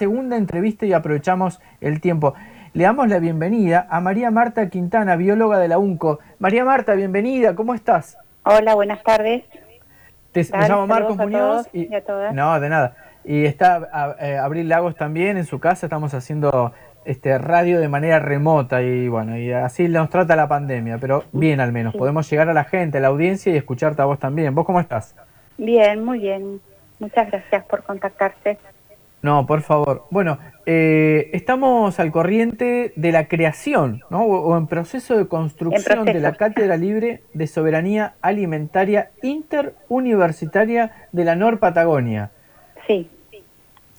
segunda entrevista y aprovechamos el tiempo. Le damos la bienvenida a María Marta Quintana, bióloga de la UNCO. María Marta, bienvenida, ¿cómo estás? Hola, buenas tardes. Te, me llamo Marcos Muñoz. Y, no, de nada. Y está eh, Abril Lagos también en su casa, estamos haciendo este radio de manera remota y bueno, y así nos trata la pandemia, pero bien al menos, podemos llegar a la gente, a la audiencia y escucharte a vos también. ¿Vos cómo estás? Bien, muy bien. Muchas gracias por contactarse. No, por favor. Bueno, eh, estamos al corriente de la creación, ¿no? O, en proceso de construcción de la Cátedra Libre de Soberanía Alimentaria Interuniversitaria de la Nor Patagonia. Sí.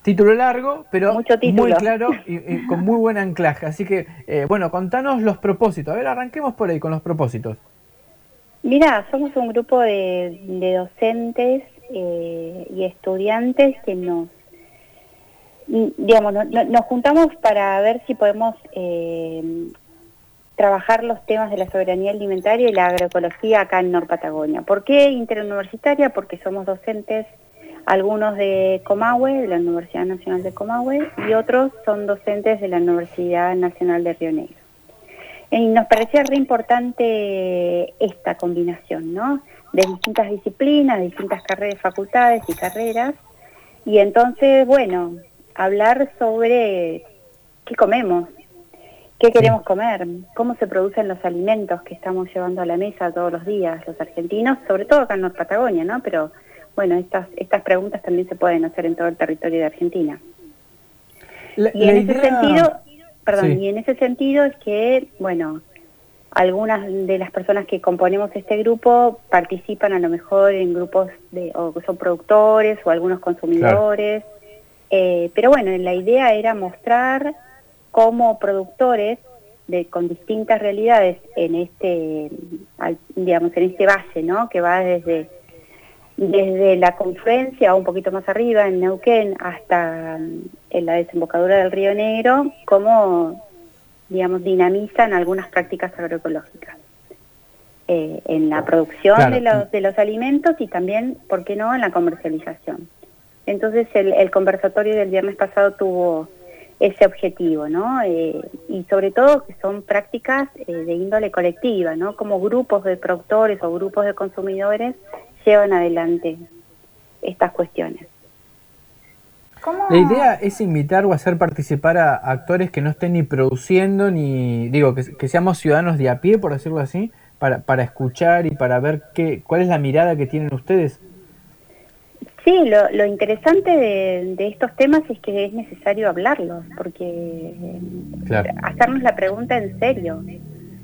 Título largo, pero muy claro y, con muy buen anclaje. Así que, eh, bueno, contanos los propósitos. A ver, arranquemos por ahí con los propósitos. Mira, somos un grupo de, docentes eh, y estudiantes que nos digamos, nos juntamos para ver si podemos eh, trabajar los temas de la soberanía alimentaria y la agroecología acá en Nor Patagonia. ¿Por qué interuniversitaria? Porque somos docentes, algunos de Comahue, de la Universidad Nacional de Comahue, y otros son docentes de la Universidad Nacional de Río Negro. Y nos parecía re importante esta combinación, ¿no? De distintas disciplinas, distintas carreras, facultades y carreras. Y entonces, bueno, hablar sobre qué comemos, qué queremos comer, cómo se producen los alimentos que estamos llevando a la mesa todos los días los argentinos, sobre todo acá en Norte Patagonia, ¿no? Pero bueno, estas, estas preguntas también se pueden hacer en todo el territorio de Argentina. y en ese sentido, perdón, y en ese sentido es que, bueno, algunas de las personas que componemos este grupo participan a lo mejor en grupos de, o son productores o algunos consumidores. Eh, pero bueno, la idea era mostrar cómo productores de, con distintas realidades en este, digamos, en este valle, ¿no? Que va desde, desde la confluencia, un poquito más arriba, en Neuquén, hasta mm, en la desembocadura del Río Negro, cómo, digamos, dinamizan algunas prácticas agroecológicas. Eh, en la producción de, los, de los alimentos y también, ¿por qué no?, en la comercialización. Entonces el, conversatorio del viernes pasado tuvo ese objetivo, ¿no? Eh, y sobre todo que son prácticas eh, de índole colectiva, ¿no? Como grupos de productores o grupos de consumidores llevan adelante estas cuestiones. La idea es invitar o hacer participar a actores que no estén ni produciendo, ni, digo, que, que seamos ciudadanos de a pie, por decirlo así, para, para escuchar y para ver qué, cuál es la mirada que tienen ustedes Sí, lo, interesante de, estos temas es que es necesario hablarlos, porque hacernos la pregunta en serio,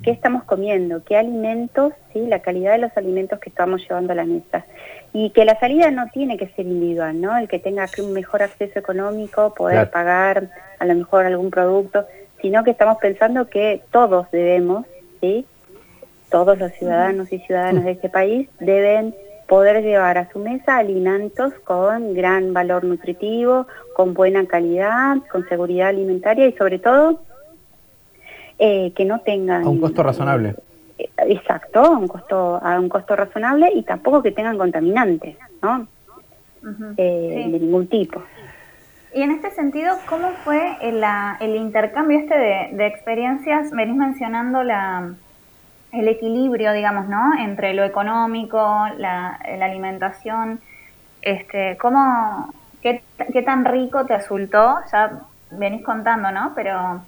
¿qué estamos comiendo? ¿Qué alimentos? sí, La calidad de los alimentos que estamos llevando a la mesa. Y que la salida no tiene que ser individual, ¿no? El que tenga un mejor acceso económico, poder pagar a lo mejor algún producto, sino que estamos pensando que todos debemos, ¿sí? Todos los ciudadanos y ciudadanas de este país deben poder llevar a su mesa alimentos con gran valor nutritivo, con buena calidad, con seguridad alimentaria y sobre todo eh, que no tengan... A un costo razonable. Eh, exacto, a un costo, a un costo razonable y tampoco que tengan contaminantes, ¿no? Eh, de ningún tipo. Y en este sentido, ¿cómo fue el, el intercambio este de, de experiencias? Venís mencionando la, el equilibrio, digamos, ¿no? Entre lo económico, la, alimentación, este, ¿cómo, qué, tan rico te resultó? Ya venís contando, ¿no? Pero,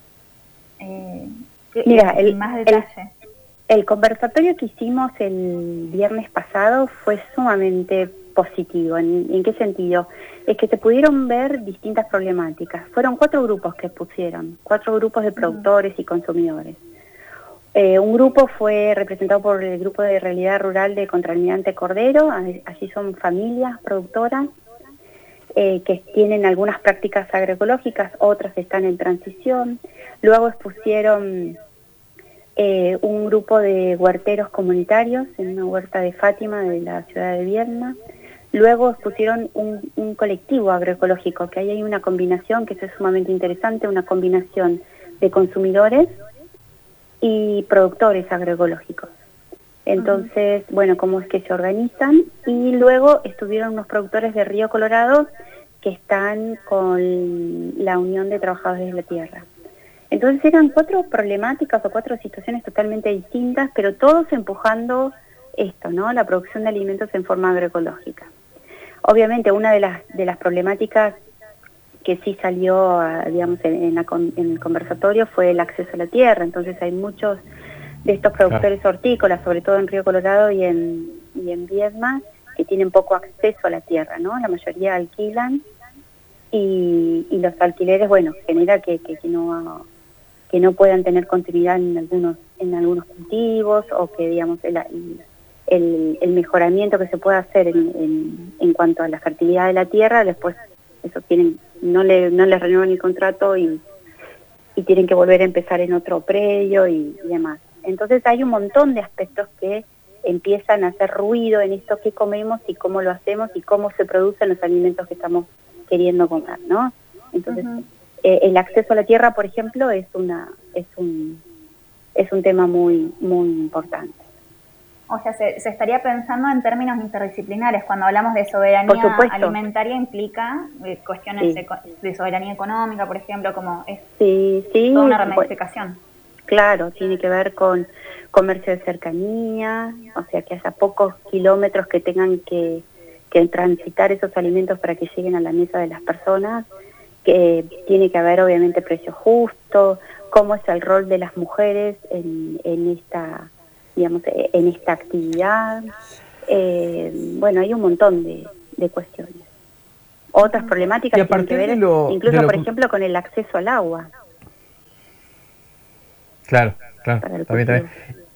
eh, Mira, el, más detalle. El, conversatorio que hicimos el viernes pasado fue sumamente positivo. ¿En, qué sentido? Es que se pudieron ver distintas problemáticas. Fueron cuatro grupos que pusieron, cuatro grupos de productores y consumidores. Eh, un grupo fue representado por el Grupo de Realidad Rural de Contralmirante Cordero, allí son familias productoras eh, que tienen algunas prácticas agroecológicas, otras están en transición. Luego expusieron eh, un grupo de huerteros comunitarios en una huerta de Fátima de la ciudad de Vierna. Luego expusieron un, un colectivo agroecológico, que ahí hay una combinación que es sumamente interesante, una combinación de consumidores y productores agroecológicos. Entonces, bueno, cómo es que se organizan. Y luego estuvieron unos productores de Río Colorado que están con la Unión de Trabajadores de la Tierra. Entonces eran cuatro problemáticas o cuatro situaciones totalmente distintas, pero todos empujando esto, ¿no? La producción de alimentos en forma agroecológica. Obviamente una de las, de las problemáticas que sí salió, digamos, en, el conversatorio fue el acceso a la tierra. Entonces hay muchos de estos productores hortícolas, sobre todo en Río Colorado y en, y en Viedma, que tienen poco acceso a la tierra, ¿no? La mayoría alquilan y, los alquileres, bueno, genera que, que, no que no puedan tener continuidad en algunos en algunos cultivos o que digamos el, el, mejoramiento que se puede hacer en, en, cuanto a la fertilidad de la tierra después eso tienen no le no les renuevan el contrato y, y tienen que volver a empezar en otro predio y, demás. Entonces hay un montón de aspectos que empiezan a hacer ruido en esto que comemos y cómo lo hacemos y cómo se producen los alimentos que estamos queriendo comer no entonces eh, el acceso a la tierra, por ejemplo, es una es un es un tema muy muy importante. O sea, se, estaría pensando en términos interdisciplinares. Cuando hablamos de soberanía alimentaria implica eh, cuestiones de, soberanía económica, por ejemplo, como es sí, sí, toda una ramificación. claro, tiene que ver con comercio de cercanía, o sea, que haya pocos kilómetros que tengan que, que transitar esos alimentos para que lleguen a la mesa de las personas que tiene que haber obviamente precio justo, cómo es el rol de las mujeres en, en esta digamos en esta actividad. Eh, bueno hay un montón de, de cuestiones. Otras problemáticas tienen que ver incluso por ejemplo con el acceso al agua. Claro claro también, también.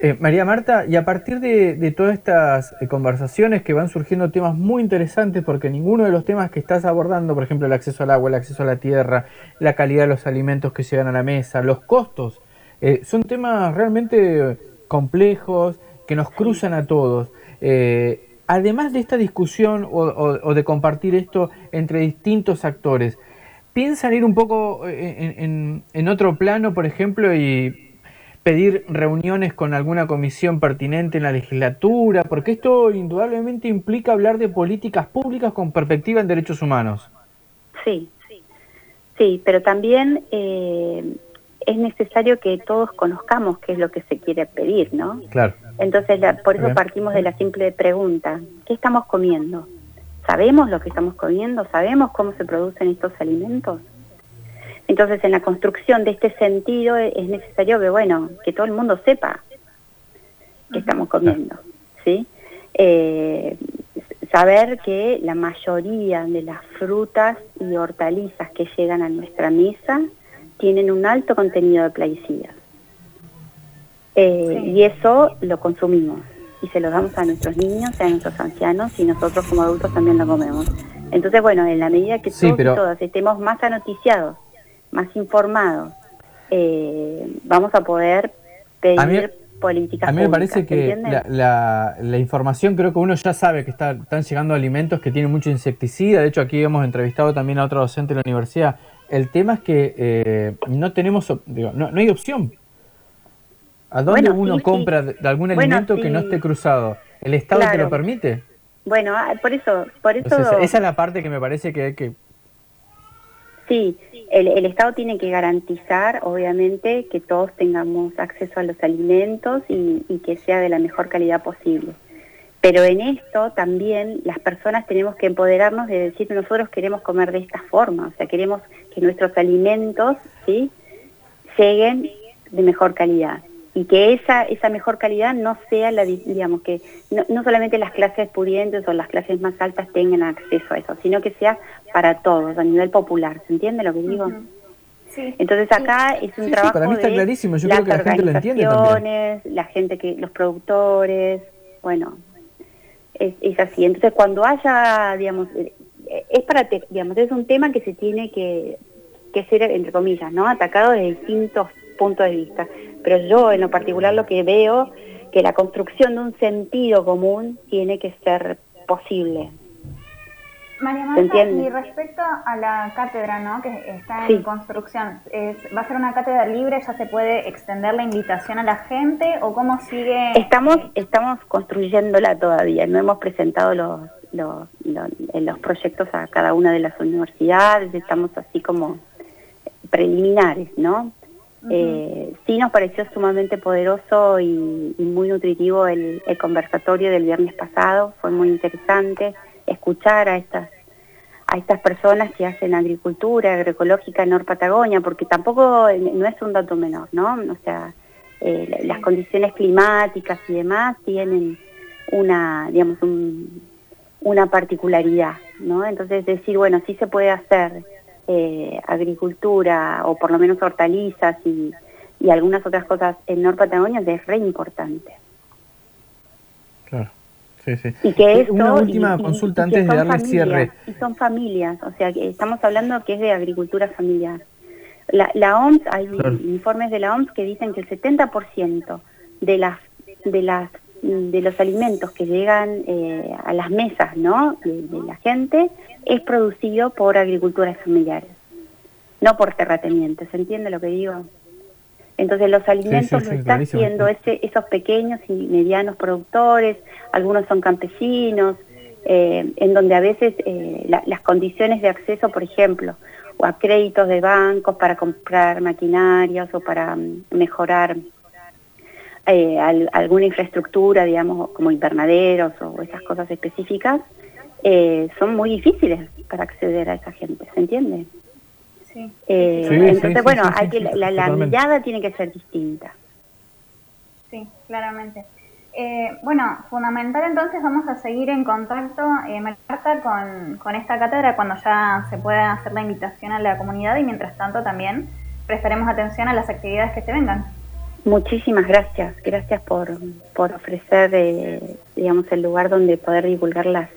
Eh, María Marta, y a partir de, todas estas eh, conversaciones que van surgiendo temas muy interesantes, porque ninguno de los temas que estás abordando, por ejemplo, el acceso al agua, el acceso a la tierra, la calidad de los alimentos que llegan a la mesa, los costos, eh, son temas realmente complejos que nos cruzan a todos. además de esta discusión o, de compartir esto entre distintos actores, ¿piensan ir un poco en otro plano, por ejemplo, y pedir reuniones con alguna comisión pertinente en la legislatura, porque esto indudablemente implica hablar de políticas públicas con perspectiva en derechos humanos. Sí, sí, pero también eh, es necesario que todos conozcamos qué es lo que se quiere pedir, ¿no? Claro. Entonces, por eso partimos de la simple pregunta, ¿qué estamos comiendo? ¿Sabemos lo que estamos comiendo? ¿Sabemos cómo se producen estos alimentos? Entonces, en la construcción de este sentido es necesario que, bueno, que todo el mundo sepa que estamos comiendo, ¿sí? Eh, saber que la mayoría de las frutas y hortalizas que llegan a nuestra mesa tienen un alto contenido de plaguicidas. Eh, y eso lo consumimos y se lo damos a nuestros niños, a nuestros ancianos y nosotros como adultos también lo comemos. Entonces, bueno, en la medida que todos y todas estemos más anoticiados más informados, eh, vamos a poder pedir políticas A mí me parece que la, la, información, creo que uno ya sabe que está, están llegando alimentos que tienen mucho insecticida. De hecho, aquí hemos entrevistado también a otro docente de la universidad. El tema es que eh, no tenemos, digo, no, hay opción. ¿A dónde uno compra de algún alimento que no esté cruzado? ¿El Estado te lo permite? Bueno, ah, por eso, por eso. esa es la parte que me parece que hay que Sí, el, Estado tiene que garantizar, obviamente, que todos tengamos acceso a los alimentos y, que sea de la mejor calidad posible. Pero en esto también las personas tenemos que empoderarnos de decir nosotros queremos comer de esta forma, o sea, queremos que nuestros alimentos ¿sí? lleguen de mejor calidad y que esa esa mejor calidad no sea la digamos que no, solamente las clases pudientes o las clases más altas tengan acceso a eso sino que sea para todos a nivel popular se entiende lo que digo sí. entonces acá es un trabajo para mí está clarísimo yo creo que la gente lo entiende también. la gente que los productores bueno es, es así entonces cuando haya digamos eh, es para digamos es un tema que se tiene que que ser entre comillas no atacado desde distintos puntos de vista pero yo en lo particular lo que veo que la construcción de un sentido común tiene que ser posible. María Marta, y respecto a la cátedra, ¿no? Que está en construcción, ¿va a ser una cátedra libre? ¿Ya se puede extender la invitación a la gente o cómo sigue? Estamos, estamos construyéndola todavía, no hemos presentado los, los, los proyectos a cada una de las universidades, estamos así como preliminares, ¿no? Eh, sí nos pareció sumamente poderoso y, muy nutritivo el, conversatorio del viernes pasado, fue muy interesante escuchar a estas a estas personas que hacen agricultura agroecológica en Nor Patagonia, porque tampoco no es un dato menor, ¿no? O sea, eh, las condiciones climáticas y demás tienen una, digamos, una particularidad, ¿no? Entonces decir, bueno, sí se puede hacer eh, agricultura o por lo menos hortalizas y, algunas otras cosas en Nor Patagonia es re importante. Claro. Sí, sí. Y que esto, Una última consulta antes de darle cierre. Y son familias, o sea, que estamos hablando que es de agricultura familiar. La, la OMS, hay informes de la OMS que dicen que el 70% de las de las de los alimentos que llegan eh, a las mesas ¿no? de, la gente es producido por agriculturas familiares, no por terratenientes, ¿se entiende lo que digo? Entonces los alimentos lo están haciendo ese, esos pequeños y medianos productores, algunos son campesinos, eh, en donde a veces eh, las condiciones de acceso, por ejemplo, o a créditos de bancos para comprar maquinarias o para mm, mejorar eh, alguna infraestructura, digamos, como invernaderos o esas cosas específicas, son muy difíciles para acceder a esa gente, ¿se entiende? Sí. Eh, entonces, bueno, hay que, la, mirada tiene que ser distinta. Sí, claramente. bueno, fundamental entonces vamos a seguir en contacto, eh, Marta, con, con esta cátedra cuando ya se pueda hacer la invitación a la comunidad y mientras tanto también prestaremos atención a las actividades que se vengan. Muchísimas gracias, gracias por, por ofrecer, eh, digamos, el lugar donde poder divulgar las,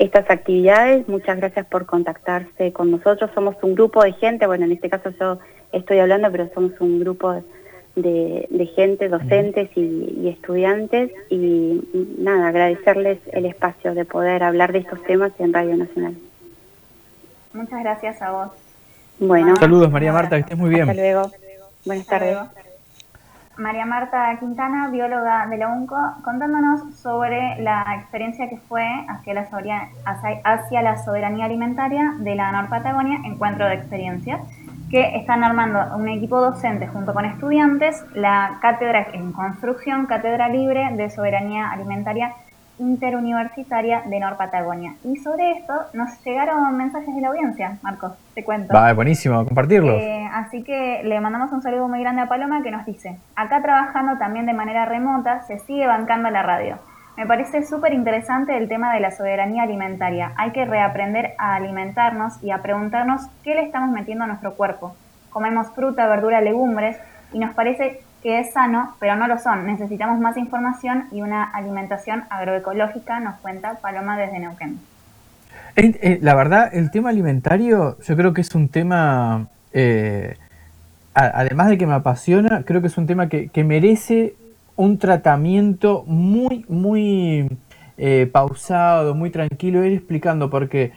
estas actividades. Muchas gracias por contactarse con nosotros. Somos un grupo de gente, bueno, en este caso yo estoy hablando, pero somos un grupo de, de gente, docentes y, estudiantes. Y nada, agradecerles el espacio de poder hablar de estos temas en Radio Nacional. Muchas gracias a vos. Bueno. Saludos, María Marta, que estés muy bien. Hasta luego. Buenas tardes. María Marta Quintana, bióloga de la UNCO, contándonos sobre la experiencia que fue hacia la, soberanía alimentaria de la Nor Patagonia, encuentro de experiencias, que están armando un equipo docente junto con estudiantes, la cátedra en construcción, cátedra libre de soberanía alimentaria interuniversitaria de Nor Patagonia. Y sobre esto nos llegaron mensajes de la audiencia, Marcos, te cuento. Va, buenísimo, compartirlos. Eh, así que le mandamos un saludo muy grande a Paloma que nos dice, acá trabajando también de manera remota, se sigue bancando la radio. Me parece súper interesante el tema de la soberanía alimentaria. Hay que reaprender a alimentarnos y a preguntarnos qué le estamos metiendo a nuestro cuerpo. Comemos fruta, verdura, legumbres y nos parece que es sano, pero no lo son. Necesitamos más información y una alimentación agroecológica, nos cuenta Paloma desde Neuquén. Eh, la verdad, el tema alimentario yo creo que es un tema, eh, además de que me apasiona, creo que es un tema que, merece un tratamiento muy, muy eh, pausado, muy tranquilo, ir explicando, porque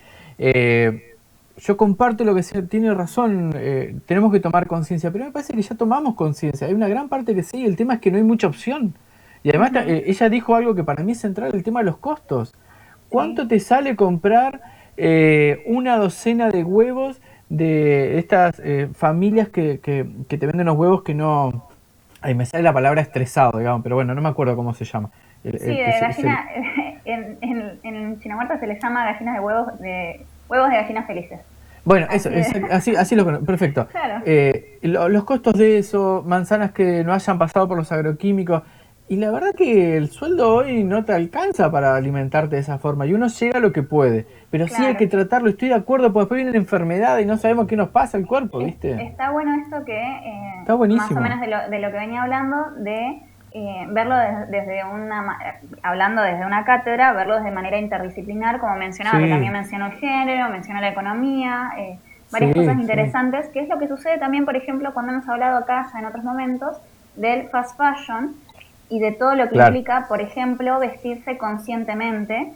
yo comparto lo que tiene razón, eh, tenemos que tomar conciencia, pero me parece que ya tomamos conciencia, hay una gran parte que sí, el tema es que no hay mucha opción. Y además eh, ella dijo algo que para mí es central, el tema de los costos. ¿Cuánto te sale comprar eh, una docena de huevos de estas familias que, que, te venden los huevos que no... Ahí me sale la palabra estresado, digamos, pero bueno, no me acuerdo cómo se llama. sí, de gallina, en, en, en se le llama gallinas de huevos de Huevos de gallinas felices. Bueno, eso, así, así, lo perfecto. Eh, los costos de eso, manzanas que no hayan pasado por los agroquímicos. Y la verdad que el sueldo hoy no te alcanza para alimentarte de esa forma. Y uno llega a lo que puede. Pero sí hay que tratarlo. Estoy de acuerdo, porque después viene la enfermedad y no sabemos qué nos pasa al cuerpo, ¿viste? Está bueno esto que. Eh, Está buenísimo. Más o menos de lo, de lo que venía hablando, de eh, verlo desde, una, hablando desde una cátedra, verlo de manera interdisciplinar, como mencionaba, que también mencionó el género, mencionó la economía, eh, varias cosas interesantes, que es lo que sucede también, por ejemplo, cuando hemos hablado acá ya en otros momentos del fast fashion y de todo lo que implica, por ejemplo, vestirse conscientemente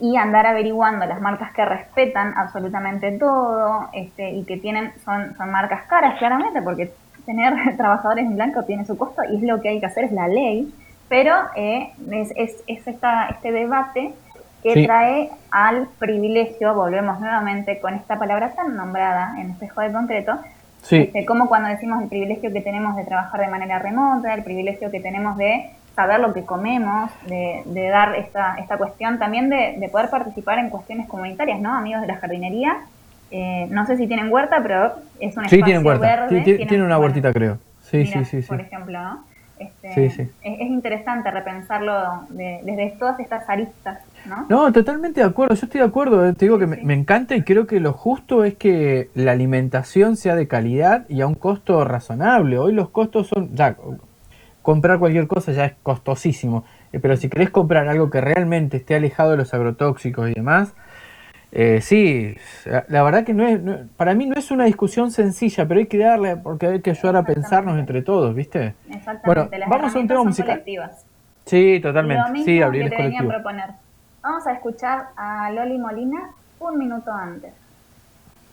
y andar averiguando las marcas que respetan absolutamente todo este, y que tienen son, son marcas caras claramente porque tener trabajadores en blanco tiene su costo y es lo que hay que hacer, es la ley, pero eh, es, es, esta, este debate que trae al privilegio, volvemos nuevamente con esta palabra tan nombrada en espejo de concreto, sí. Este, como cuando decimos el privilegio que tenemos de trabajar de manera remota, el privilegio que tenemos de saber lo que comemos, de, dar esta, esta cuestión también de, poder participar en cuestiones comunitarias, ¿no? Amigos de la jardinería, eh, no sé si tienen huerta, pero es un espacio tienen huerta. verde. Sí, tienen una huertita, creo. Sí, sí, sí, Por ejemplo, ¿no? Este, es, interesante repensarlo desde todas estas aristas, ¿no? No, totalmente de acuerdo, yo estoy de acuerdo, eh, te digo que me, encanta y creo que lo justo es que la alimentación sea de calidad y a un costo razonable. Hoy los costos son, ya, comprar cualquier cosa ya es costosísimo, eh, pero si querés comprar algo que realmente esté alejado de los agrotóxicos y demás, eh, sí, la verdad que no es, para mí no es una discusión sencilla, pero hay que darle, porque hay que ayudar a pensarnos entre todos, ¿viste? Bueno, vamos a un tema musical. Sí, totalmente. sí, abrir Proponer. Vamos a escuchar a Loli Molina un minuto antes.